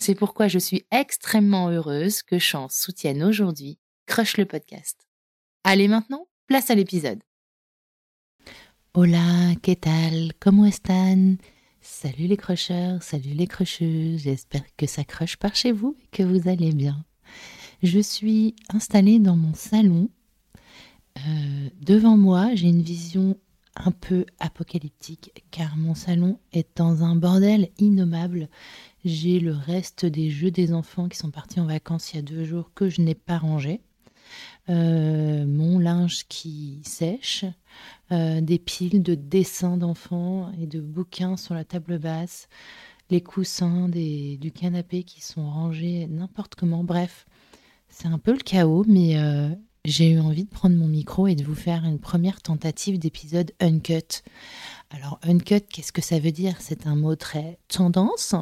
C'est pourquoi je suis extrêmement heureuse que Chance soutienne aujourd'hui Crush le podcast. Allez maintenant, place à l'épisode. Hola, ¿qué tal? ¿Cómo están? Salut les crocheurs, salut les crocheuses, j'espère que ça croche par chez vous et que vous allez bien. Je suis installée dans mon salon. Euh, devant moi, j'ai une vision un peu apocalyptique car mon salon est dans un bordel innommable. J'ai le reste des jeux des enfants qui sont partis en vacances il y a deux jours que je n'ai pas rangé. Euh, mon linge qui sèche, euh, des piles de dessins d'enfants et de bouquins sur la table basse, les coussins du canapé qui sont rangés n'importe comment. Bref, c'est un peu le chaos, mais euh, j'ai eu envie de prendre mon micro et de vous faire une première tentative d'épisode uncut. Alors, uncut, qu'est-ce que ça veut dire? C'est un mot très tendance.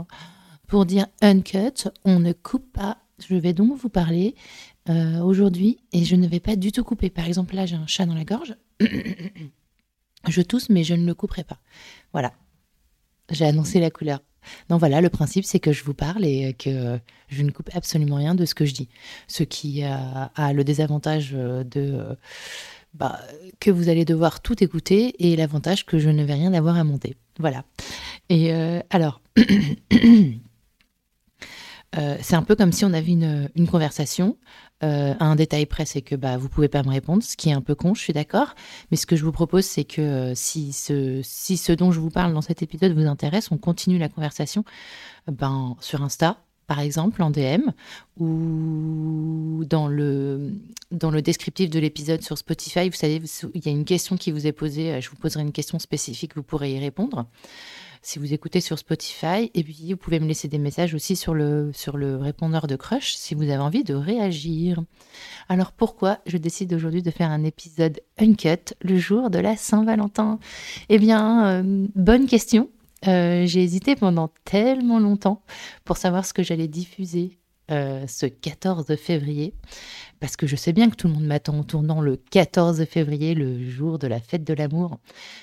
Pour dire uncut, on ne coupe pas. Je vais donc vous parler euh, aujourd'hui et je ne vais pas du tout couper. Par exemple, là, j'ai un chat dans la gorge. je tousse, mais je ne le couperai pas. Voilà. J'ai annoncé la couleur. Donc voilà, le principe, c'est que je vous parle et que je ne coupe absolument rien de ce que je dis. Ce qui a, le désavantage de bah, que vous allez devoir tout écouter et l'avantage que je ne vais rien avoir à monter. Voilà. Et euh, alors, euh, c'est un peu comme si on avait une, conversation. Euh, un détail près, c'est que bah, vous pouvez pas me répondre, ce qui est un peu con, je suis d'accord. Mais ce que je vous propose, c'est que euh, si, ce, si ce dont je vous parle dans cet épisode vous intéresse, on continue la conversation ben, sur Insta, par exemple, en DM, ou dans le, dans le descriptif de l'épisode sur Spotify. Vous savez, il y a une question qui vous est posée. Je vous poserai une question spécifique, vous pourrez y répondre si vous écoutez sur Spotify. Et puis, vous pouvez me laisser des messages aussi sur le, sur le répondeur de Crush si vous avez envie de réagir. Alors, pourquoi je décide aujourd'hui de faire un épisode uncut le jour de la Saint-Valentin? Eh bien, euh, bonne question. Euh, j'ai hésité pendant tellement longtemps pour savoir ce que j'allais diffuser euh, ce 14 février, parce que je sais bien que tout le monde m'attend en tournant le 14 février, le jour de la fête de l'amour.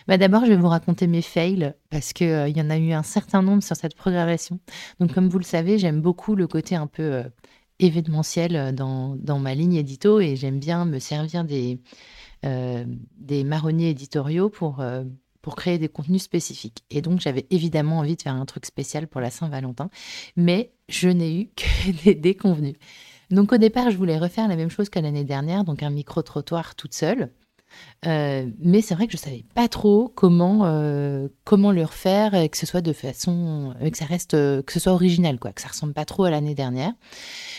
Bah D'abord, je vais vous raconter mes fails, parce qu'il euh, y en a eu un certain nombre sur cette programmation. Donc, comme vous le savez, j'aime beaucoup le côté un peu euh, événementiel dans, dans, ma ligne édito, et j'aime bien me servir des, marronniers éditoriaux pour pour créer des contenus spécifiques. Et donc, j'avais évidemment envie de faire un truc spécial pour la Saint-Valentin, mais je n'ai eu que des déconvenus. Donc, au départ, je voulais refaire la même chose que l'année dernière, donc un micro-trottoir toute seule. Euh, mais c'est vrai que je savais pas trop comment euh, comment le refaire et que ce soit de façon que ça reste que ce soit original quoi que ça ressemble pas trop à l'année dernière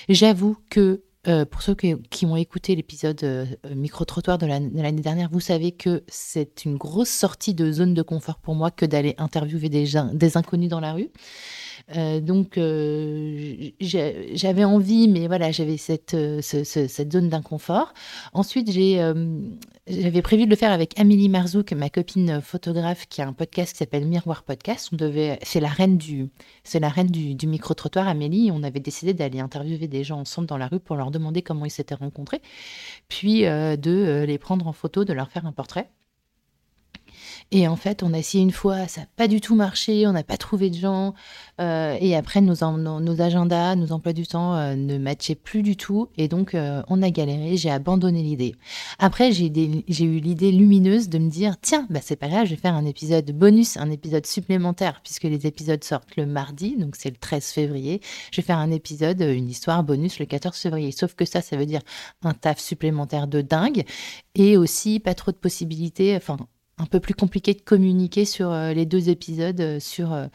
j'avoue que euh, pour ceux qui, ont écouté l'épisode euh, micro-trottoir de l'année dernière, vous savez que c'est une grosse sortie de zone de confort pour moi que d'aller interviewer des, des inconnus dans la rue. Donc, j'avais envie, mais voilà, j'avais cette, cette zone d'inconfort. Ensuite, j'avais prévu de le faire avec Amélie Marzouk, ma copine photographe, qui a un podcast qui s'appelle Miroir Podcast. On devait, c'est la reine du, c'est la du, du micro trottoir, Amélie. On avait décidé d'aller interviewer des gens ensemble dans la rue pour leur demander comment ils s'étaient rencontrés, puis de les prendre en photo, de leur faire un portrait. Et en fait, on a essayé une fois, ça n'a pas du tout marché, on n'a pas trouvé de gens. Euh, et après, nos, nos, agendas, nos emplois du temps euh, ne matchaient plus du tout. Et donc, euh, on a galéré, j'ai abandonné l'idée. Après, j'ai eu l'idée lumineuse de me dire, tiens, bah, c'est pas grave, je vais faire un épisode bonus, un épisode supplémentaire, puisque les épisodes sortent le mardi, donc c'est le 13 février. Je vais faire un épisode, une histoire bonus le 14 février. Sauf que ça, ça veut dire un taf supplémentaire de dingue et aussi pas trop de possibilités, enfin un peu plus compliqué de communiquer sur euh, les deux épisodes, euh, sur, euh,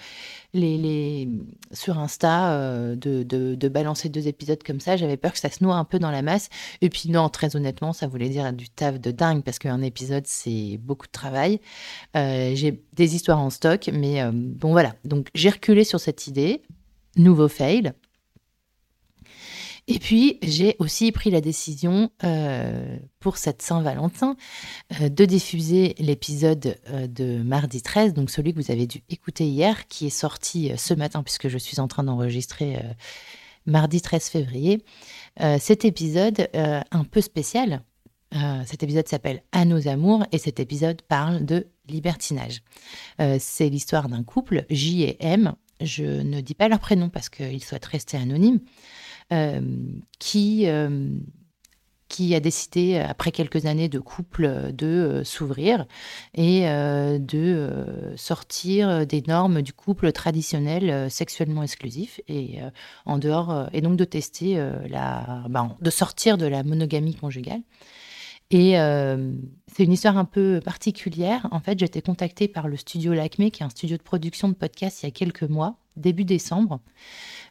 les, sur Insta, de, de, balancer deux épisodes comme ça. J'avais peur que ça se noie un peu dans la masse. Et puis non, très honnêtement, ça voulait dire du taf de dingue parce qu'un épisode, c'est beaucoup de travail. j'ai des histoires en stock, mais bon voilà. Donc j'ai reculé sur cette idée. Nouveau fail. Et puis, j'ai aussi pris la décision euh, pour cette Saint-Valentin euh, de diffuser l'épisode euh, de mardi 13, donc celui que vous avez dû écouter hier, qui est sorti ce matin puisque je suis en train d'enregistrer mardi 13 février. cet épisode un peu spécial. cet épisode s'appelle À nos amours et cet épisode parle de libertinage. C'est l'histoire d'un couple, J et M. Je ne dis pas leur prénom parce qu'ils souhaitent rester anonymes. Euh, qui, euh, qui a décidé, après quelques années de couple, de euh, s'ouvrir et de sortir des normes du couple traditionnel sexuellement exclusif et en dehors et donc de tester la, ben, de sortir de la monogamie conjugale. Et c'est une histoire un peu particulière. En fait, j'étais contactée par le studio Lacmé, qui est un studio de production de podcasts, il y a quelques mois, début décembre.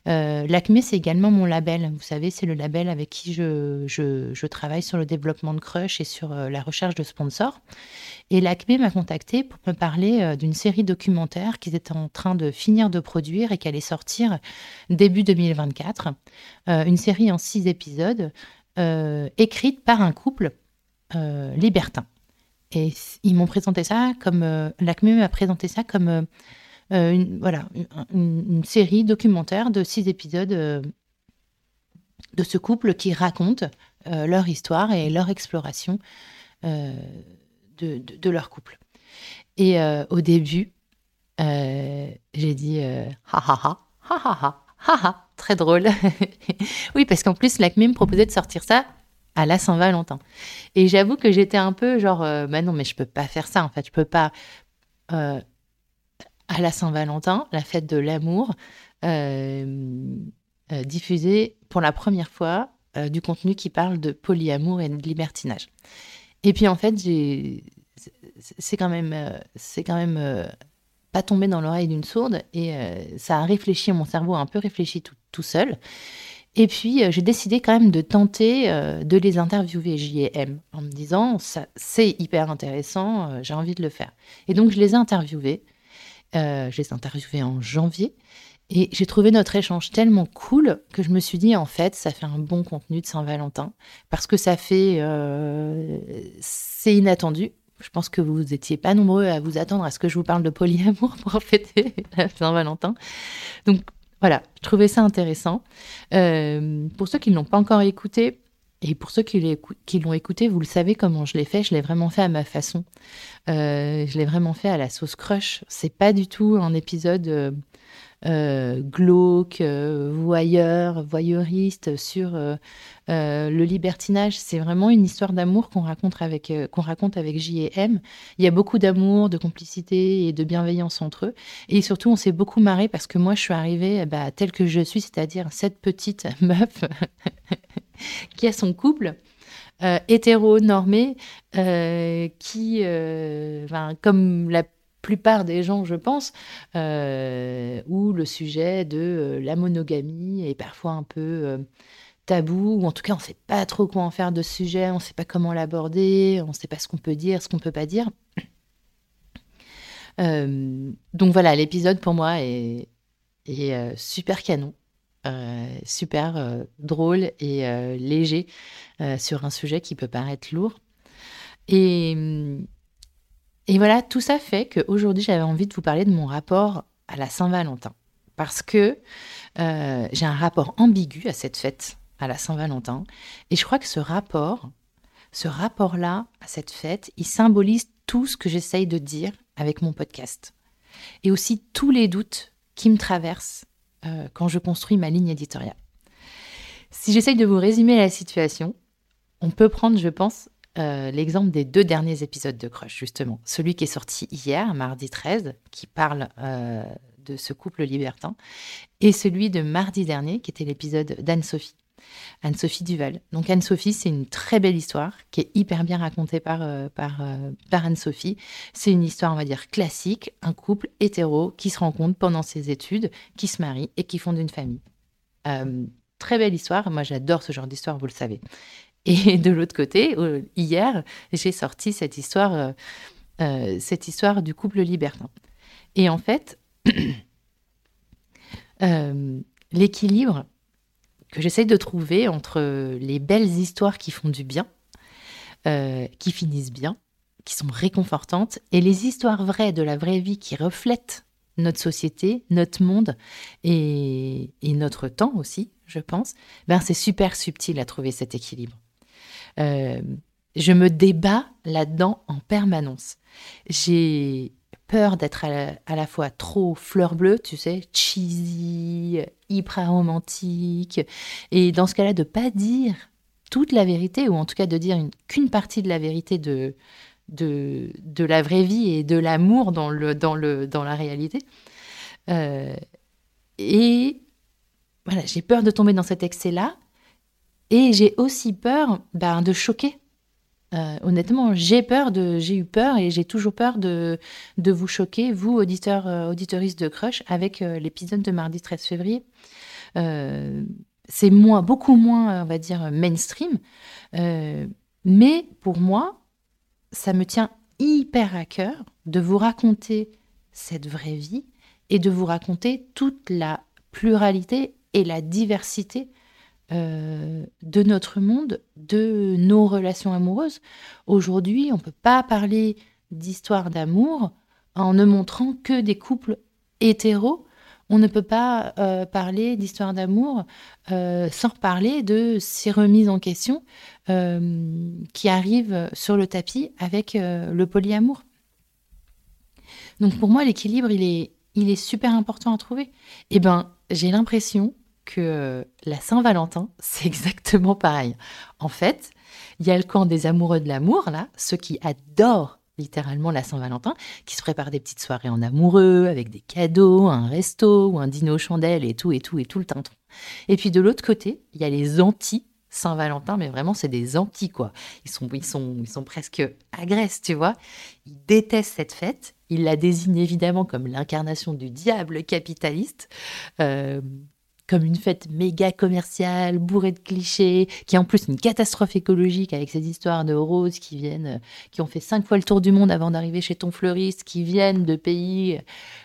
Euh, L'Acme, c'est également mon label. Vous savez, c'est le label avec qui je, travaille sur le développement de Crush et sur euh, la recherche de sponsors. Et l'Acme m'a contacté pour me parler euh, d'une série documentaire qu'ils étaient en train de finir de produire et qui allait sortir début 2024. une série en six épisodes, écrite par un couple libertin. Et ils m'ont présenté ça comme. L'Acme m'a présenté ça comme euh, une, voilà, une, série documentaire de six épisodes euh, de ce couple qui raconte euh, leur histoire et leur exploration de, de, leur couple. Et au début, j'ai dit ha ha ha ha ha ha ha très drôle. oui, parce qu'en plus, l'ACME me proposait de sortir ça à la Saint-Valentin. Et j'avoue que j'étais un peu genre, bah non, mais je peux pas faire ça, en fait, je peux pas à la Saint-Valentin, la fête de l'amour, euh, euh, diffuser pour la première fois euh, du contenu qui parle de polyamour et de libertinage. Et puis en fait, c'est quand même, c'est quand même pas tombé dans l'oreille d'une sourde et ça a réfléchi, mon cerveau a un peu réfléchi tout seul. Et puis, j'ai décidé quand même de tenter de les interviewer, JM, en me disant, ça, c'est hyper intéressant, j'ai envie de le faire. Et donc, je les ai interviewés. Euh, je les ai interviewés en janvier. Et j'ai trouvé notre échange tellement cool que je me suis dit, en fait, ça fait un bon contenu de Saint-Valentin. Parce que ça fait. Euh, c'est inattendu. Je pense que vous n'étiez pas nombreux à vous attendre à ce que je vous parle de polyamour pour fêter Saint-Valentin. Donc voilà, je trouvais ça intéressant. Euh, pour ceux qui ne l'ont pas encore écouté, et pour ceux qui l'ont écouté, vous le savez comment je l'ai fait. Je l'ai vraiment fait à ma façon. Euh, je l'ai vraiment fait à la sauce crush. C'est pas du tout un épisode euh, euh, glauque, voyeur, voyeuriste sur le libertinage. C'est vraiment une histoire d'amour qu'on raconte avec qu'on raconte avec J et M. Il y a beaucoup d'amour, de complicité et de bienveillance entre eux. Et surtout, on s'est beaucoup marré parce que moi, je suis arrivée bah, telle que je suis, c'est-à-dire cette petite meuf qui a son couple euh, hétéro-normé, euh, qui, euh, comme la plupart des gens, je pense, où le sujet de la monogamie est parfois un peu tabou, ou en tout cas on ne sait pas trop quoi en faire de ce sujet, on ne sait pas comment l'aborder, on ne sait pas ce qu'on peut dire, ce qu'on ne peut pas dire. donc voilà, l'épisode pour moi est, et super canon. super drôle et léger sur un sujet qui peut paraître lourd. Et, et voilà, tout ça fait qu'aujourd'hui, j'avais envie de vous parler de mon rapport à la Saint-Valentin. Parce que j'ai un rapport ambigu à cette fête, à la Saint-Valentin. Et je crois que ce rapport, ce rapport-là à cette fête, il symbolise tout ce que j'essaye de dire avec mon podcast. Et aussi tous les doutes qui me traversent euh, quand je construis ma ligne éditoriale. Si j'essaye de vous résumer la situation, on peut prendre, je pense, euh, l'exemple des deux derniers épisodes de Crush, justement. Celui qui est sorti hier, mardi 13, qui parle euh, de ce couple libertin, et celui de mardi dernier, qui était l'épisode d'Anne-Sophie. Anne-Sophie Duval. Donc Anne-Sophie, c'est une très belle histoire qui est hyper bien racontée par, euh, euh, par, Anne-Sophie. C'est une histoire, on va dire, classique, un couple hétéro qui se rencontre pendant ses études, qui se marie et qui fonde une famille. Très belle histoire, moi j'adore ce genre d'histoire, vous le savez. Et de l'autre côté, hier, j'ai sorti cette histoire, cette histoire du couple libertin. Et en fait, l'équilibre, que j'essaye de trouver entre les belles histoires qui font du bien, euh, qui finissent bien, qui sont réconfortantes, et les histoires vraies de la vraie vie qui reflètent notre société, notre monde et, notre temps aussi, je pense, ben c'est super subtil à trouver cet équilibre. Euh, je me débat là-dedans en permanence. J'ai peur d'être à, la fois trop fleur bleue, tu sais, cheesy, hyper romantique, et dans ce cas-là, de pas dire toute la vérité, ou en tout cas de dire qu'une partie de la vérité de, de, la vraie vie et de l'amour dans, le, dans, le, dans la réalité. Euh, et voilà, j'ai peur de tomber dans cet excès-là, et j'ai aussi peur ben, de choquer euh, honnêtement, j'ai peur de, j'ai eu peur et j'ai toujours peur de, de vous choquer, vous auditeurs, euh, auditeuristes de Crush, avec euh, l'épisode de mardi 13 février. c'est moins, beaucoup moins, on va dire, mainstream, mais pour moi, ça me tient hyper à cœur de vous raconter cette vraie vie et de vous raconter toute la pluralité et la diversité euh, de notre monde, de nos relations amoureuses. Aujourd'hui, on ne peut pas parler d'histoire d'amour en ne montrant que des couples hétéros. On ne peut pas euh, parler d'histoire d'amour euh, sans parler de ces remises en question qui arrivent sur le tapis avec le polyamour. Donc pour moi, l'équilibre, il est, il est super important à trouver. Eh ben, j'ai l'impression que euh, la Saint-Valentin, c'est exactement pareil. En fait, il y a le camp des amoureux de l'amour, là, ceux qui adorent littéralement la Saint-Valentin, qui se préparent des petites soirées en amoureux, avec des cadeaux, un resto ou un dîner aux chandelles et tout, et tout, et tout le temps. Et puis de l'autre côté, il y a les anti Saint-Valentin, mais vraiment, c'est des anti, quoi. Ils sont, ils sont, ils sont presque agresses, tu vois. Ils détestent cette fête. Ils la désignent évidemment comme l'incarnation du diable capitaliste. Euh, comme une fête méga commerciale, bourrée de clichés, qui est en plus une catastrophe écologique avec ces histoires de roses qui viennent, euh, qui ont fait cinq fois le tour du monde avant d'arriver chez ton fleuriste, qui viennent de pays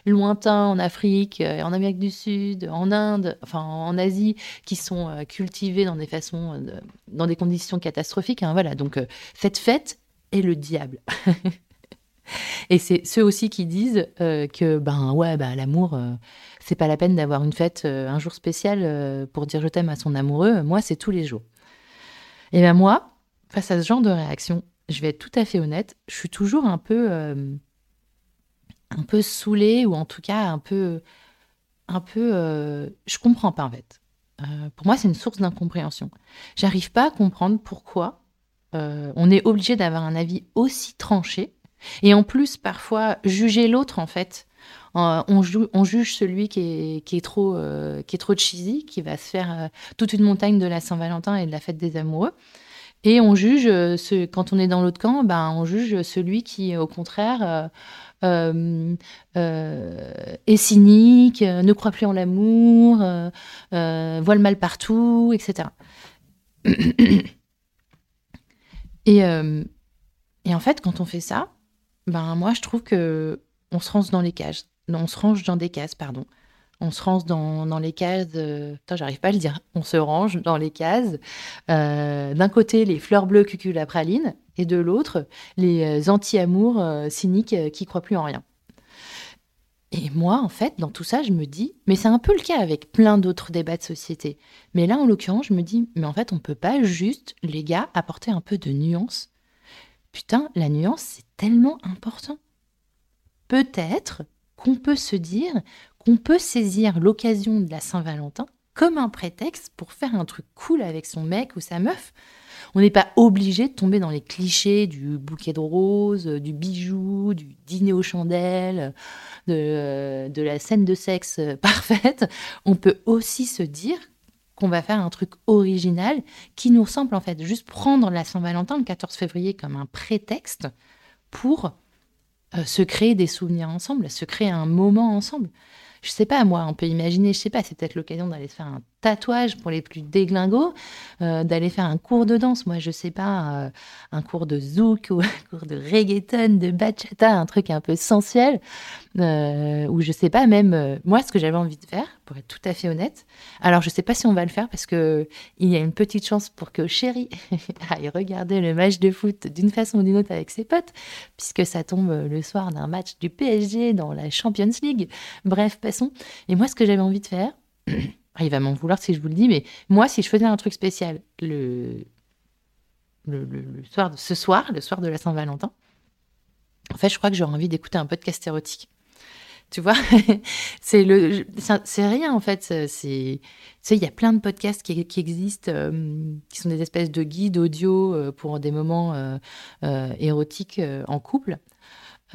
lointains en Afrique, euh, en Amérique du Sud, en Inde, enfin en Asie, qui sont euh, cultivés dans des façons, dans des conditions catastrophiques. Hein, voilà, donc cette fête est le diable. Et c'est ceux aussi qui disent que ben ouais, ben, l'amour c'est pas la peine d'avoir une fête, euh, un jour spécial euh, pour dire je t'aime à son amoureux. Moi, c'est tous les jours. Et bien moi, face à ce genre de réaction, je vais être tout à fait honnête, je suis toujours un peu, euh, un peu saoulée ou en tout cas un peu, un peu, je comprends pas en fait. pour moi, c'est une source d'incompréhension. J'arrive pas à comprendre pourquoi on est obligé d'avoir un avis aussi tranché et en plus parfois juger l'autre en fait on, juge celui qui est, trop, euh, qui est trop cheesy, qui va se faire euh, toute une montagne de la Saint-Valentin et de la fête des amoureux. Et on juge, euh, quand on est dans l'autre camp, ben, on juge celui qui, au contraire, est cynique, ne croit plus en l'amour, voit le mal partout, etc. et, et en fait, quand on fait ça, ben moi, je trouve que on se range dans les cages on se range dans des cases, pardon. on se range dans, les cases. Euh, j'arrive pas à le dire. On se range dans les cases. Euh, d'un côté, les fleurs bleues praline et de l'autre, les anti-amours cyniques qui croient plus en rien. Et moi, en fait, dans tout ça, je me dis, mais c'est un peu le cas avec plein d'autres débats de société. Mais là, en l'occurrence, je me dis, mais en fait, on peut pas juste, les gars, apporter un peu de nuance. Putain, la nuance, c'est tellement important. Peut-être qu'on peut se dire qu'on peut saisir l'occasion de la Saint-Valentin comme un prétexte pour faire un truc cool avec son mec ou sa meuf. On n'est pas obligé de tomber dans les clichés du bouquet de roses, du bijou, du dîner aux chandelles, de, la scène de sexe parfaite. On peut aussi se dire va faire un truc original qui nous ressemble en fait. Juste prendre la Saint-Valentin le 14 février comme un prétexte pour euh, se créer des souvenirs ensemble, se créer un moment ensemble je sais pas, moi, on peut imaginer, je sais pas, c'est peut-être l'occasion d'aller se faire un tatouage pour les plus déglingos, euh, d'aller faire un cours de danse, moi, je sais pas, euh, un cours de zouk ou un cours de reggaeton, de bachata, un truc un peu sensuel, euh, ou je sais pas, même, moi, ce que j'avais envie de faire, pour être tout à fait honnête, alors je sais pas si on va le faire parce que il y a une petite chance pour que Chéri aille regarder le match de foot d'une façon ou d'une autre avec ses potes, puisque ça tombe le soir d'un match du PSG dans la Champions League. Bref, et moi, ce que j'avais envie de faire, il va m'en vouloir si je vous le dis, mais moi, si je faisais un truc spécial le, le, soir de, ce soir, le soir de la Saint-Valentin, en fait, je crois que j'aurais envie d'écouter un podcast érotique. Tu vois, c'est le, c'est rien en fait. C'est, il y a plein de podcasts qui, existent, euh, qui sont des espèces de guides audio euh, pour des moments euh, érotiques en couple.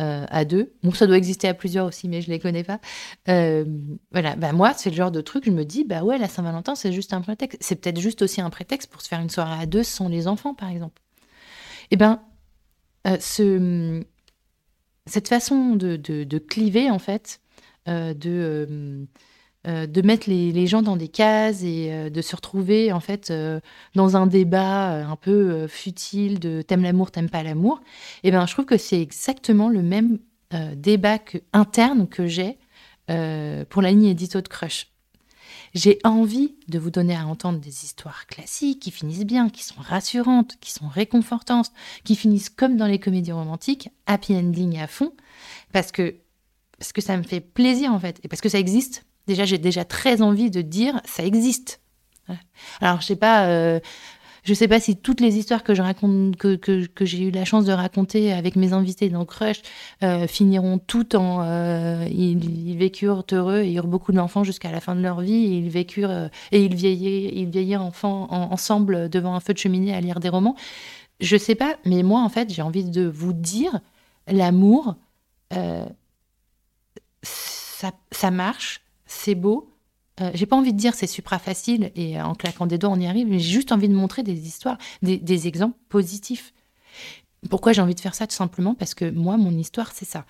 Euh, à deux. Bon, ça doit exister à plusieurs aussi, mais je les connais pas. Euh, voilà, bah moi, c'est le genre de truc, je me dis, bah ouais, la Saint-Valentin, c'est juste un prétexte. C'est peut-être juste aussi un prétexte pour se faire une soirée à deux sans les enfants, par exemple. Eh ben, euh, ce, cette façon de, de, cliver, en fait, de euh, de mettre les, gens dans des cases et euh, de se retrouver en fait euh, dans un débat un peu futile de t'aimes l'amour, t'aimes pas l'amour, et eh ben je trouve que c'est exactement le même débat interne que j'ai pour la ligne édito de Crush. J'ai envie de vous donner à entendre des histoires classiques qui finissent bien, qui sont rassurantes, qui sont réconfortantes, qui finissent comme dans les comédies romantiques, happy ending à fond, parce que parce que ça me fait plaisir en fait, et parce que ça existe Déjà, j'ai déjà très envie de dire ça existe. Alors, je sais pas, euh, je sais pas si toutes les histoires que je raconte, que, que, j'ai eu la chance de raconter avec mes invités dans Crush euh, finiront toutes en euh, ils, vécurent heureux et eurent beaucoup d'enfants jusqu'à la fin de leur vie et ils vécurent et ils vieillirent, ils vieillirent enfants ensemble devant un feu de cheminée à lire des romans. Je sais pas, mais moi en fait, j'ai envie de vous dire l'amour, ça, ça marche c'est beau. Euh, j'ai pas envie de dire c'est supra facile et en claquant des doigts on y arrive, mais j'ai juste envie de montrer des histoires, des, exemples positifs. Pourquoi j'ai envie de faire ça Tout simplement parce que moi, mon histoire, c'est ça.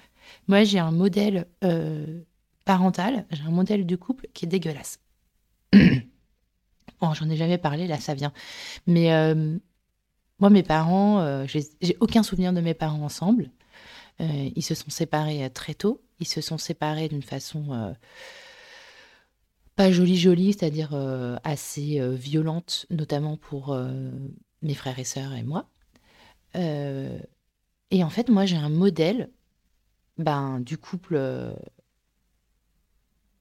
Moi, j'ai un modèle euh, parental, j'ai un modèle de couple qui est dégueulasse. bon, j'en ai jamais parlé, là, ça vient. Mais euh, moi, mes parents, j'ai aucun souvenir de mes parents ensemble. ils se sont séparés très tôt. Ils se sont séparés d'une façon pas jolie jolie, c'est-à-dire euh, assez euh, violente, notamment pour euh, mes frères et sœurs et moi. et en fait, moi, j'ai un modèle ben, du couple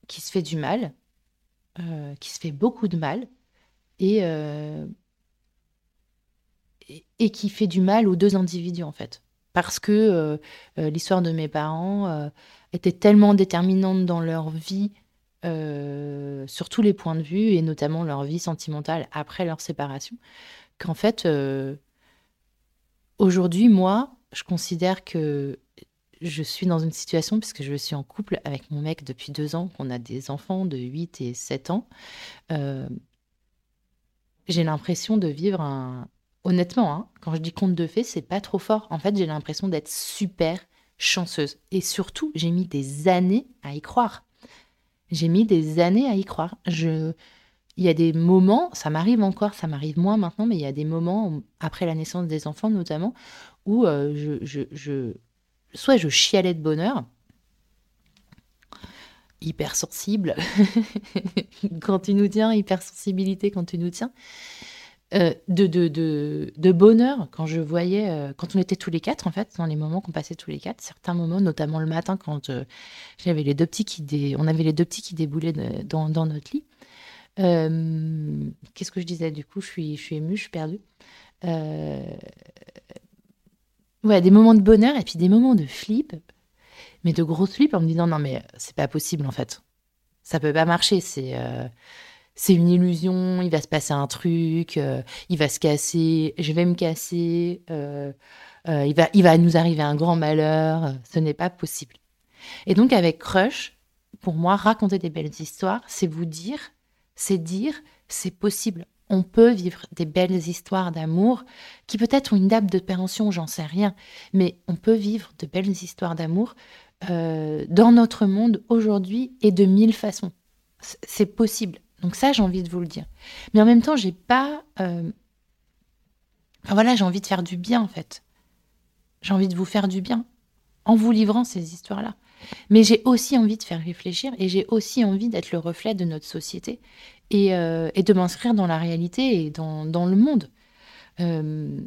qui se fait du mal, qui se fait beaucoup de mal, et, et, qui fait du mal aux deux individus, en fait. Parce que l'histoire de mes parents était tellement déterminante dans leur vie euh, sur tous les points de vue, et notamment leur vie sentimentale après leur séparation, qu'en fait, euh, aujourd'hui, moi, je considère que je suis dans une situation, puisque je suis en couple avec mon mec depuis deux ans, qu'on a des enfants de 8 et 7 ans, euh, j'ai l'impression de vivre un... Honnêtement, hein, quand je dis conte de fées, c'est pas trop fort. En fait, j'ai l'impression d'être super chanceuse. Et surtout, j'ai mis des années à y croire. J'ai mis des années à y croire. Il y a des moments, ça m'arrive encore, ça m'arrive moins maintenant, mais il y a des moments, après la naissance des enfants notamment, où euh, je, soit je chialais de bonheur, hypersensible quand tu nous tiens, hypersensibilité quand tu nous tiens. Euh, de, de, de, bonheur quand je voyais, euh, quand on était tous les quatre, en fait, dans les moments qu'on passait tous les quatre, certains moments, notamment le matin, quand euh, j'avais les deux petits qui on avait les deux petits qui déboulaient dans, dans, notre lit. Qu'est-ce que je disais Du coup, je suis, je suis émue, je suis perdue. Ouais, des moments de bonheur et puis des moments de flip, mais de gros flip en me disant non, mais c'est pas possible en fait. Ça peut pas marcher. C'est c'est une illusion, il va se passer un truc, euh, il va se casser, je vais me casser, euh, euh, il, va, il va nous arriver un grand malheur, ce n'est pas possible. Et donc avec Crush, pour moi, raconter des belles histoires, c'est vous dire, c'est dire, c'est possible. On peut vivre des belles histoires d'amour qui peut-être ont une date de péremption, j'en sais rien, mais on peut vivre de belles histoires d'amour dans notre monde aujourd'hui et de mille façons. C'est possible. Donc ça, j'ai envie de vous le dire. Mais en même temps, j'ai pas... Euh, enfin voilà, j'ai envie de faire du bien, en fait. J'ai envie de vous faire du bien en vous livrant ces histoires-là. Mais j'ai aussi envie de faire réfléchir et j'ai aussi envie d'être le reflet de notre société et, euh, de m'inscrire dans la réalité et dans, le monde. Euh,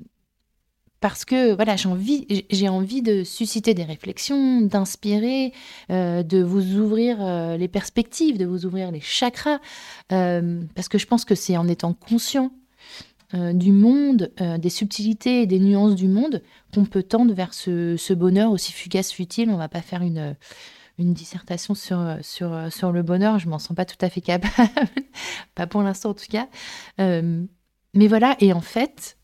parce que voilà, j'ai envie, j'ai envie de susciter des réflexions, d'inspirer, euh, de vous ouvrir euh, les perspectives, de vous ouvrir les chakras, euh, parce que je pense que c'est en étant conscient du monde, des subtilités et des nuances du monde qu'on peut tendre vers ce, bonheur aussi fugace, futile. On va pas faire une, une dissertation sur, sur, sur le bonheur, je m'en sens pas tout à fait capable, pas pour l'instant en tout cas. mais voilà, et en fait,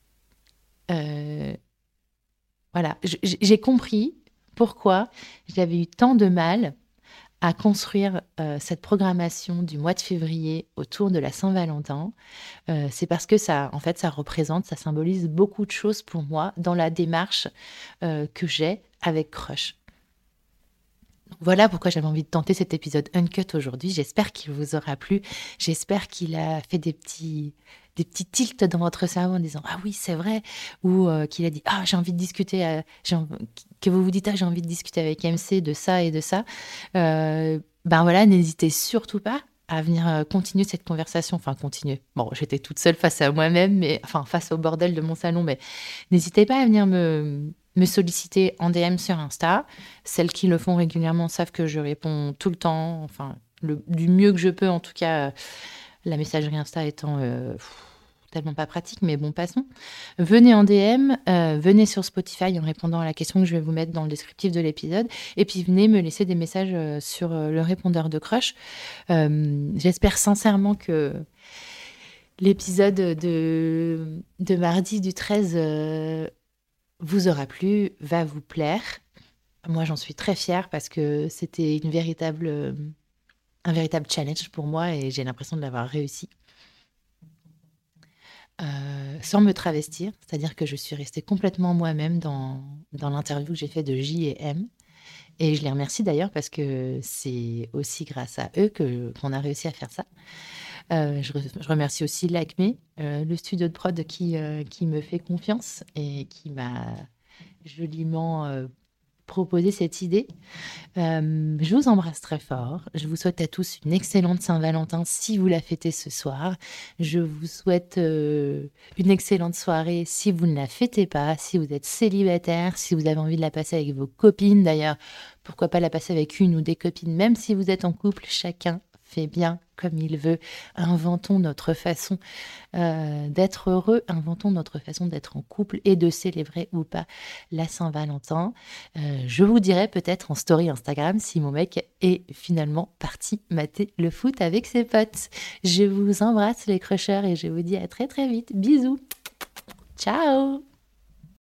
voilà, j'ai compris pourquoi j'avais eu tant de mal à construire euh, cette programmation du mois de février autour de la Saint-Valentin. Euh, c'est parce que ça, en fait, ça représente, ça symbolise beaucoup de choses pour moi dans la démarche euh, que j'ai avec Crush. Voilà pourquoi j'avais envie de tenter cet épisode Uncut aujourd'hui. J'espère qu'il vous aura plu. J'espère qu'il a fait des petits, des petits tilts dans votre cerveau en disant ah oui c'est vrai. Ou euh, qu'il a dit ah j'ai envie de discuter euh, que vous vous dites ah j'ai envie de discuter avec MC de ça et de ça. Euh, ben voilà n'hésitez surtout pas à venir continuer cette conversation. Enfin continuer. Bon j'étais toute seule face à moi-même mais enfin face au bordel de mon salon mais n'hésitez pas à venir me me solliciter en DM sur Insta. Celles qui le font régulièrement savent que je réponds tout le temps. Enfin du mieux que je peux en tout cas la messagerie Insta étant tellement pas pratique, mais bon, passons. Venez en DM, euh, venez sur Spotify en répondant à la question que je vais vous mettre dans le descriptif de l'épisode, et puis venez me laisser des messages euh, sur euh, le répondeur de Crush. J'espère sincèrement que l'épisode de, de mardi du 13 vous aura plu, va vous plaire. Moi, j'en suis très fière parce que c'était une véritable, un véritable challenge pour moi et j'ai l'impression de l'avoir réussi. Euh, sans me travestir, c'est-à-dire que je suis restée complètement moi-même dans, dans l'interview que j'ai fait de J et M. Et je les remercie d'ailleurs parce que c'est aussi grâce à eux que, qu'on a réussi à faire ça. Euh, je, remercie aussi l'ACME, euh, le studio de prod qui, qui me fait confiance et qui m'a joliment proposer cette idée. Euh, je vous embrasse très fort. Je vous souhaite à tous une excellente Saint-Valentin si vous la fêtez ce soir. Je vous souhaite euh, une excellente soirée si vous ne la fêtez pas, si vous êtes célibataire, si vous avez envie de la passer avec vos copines. D'ailleurs, pourquoi pas la passer avec une ou des copines, même si vous êtes en couple, chacun fait bien comme il veut. Inventons notre façon euh, d'être heureux, inventons notre façon d'être en couple et de célébrer ou pas la Saint-Valentin. Euh, je vous dirai peut-être en story Instagram si mon mec est finalement parti mater le foot avec ses potes. Je vous embrasse les crushers et je vous dis à très très vite. Bisous. Ciao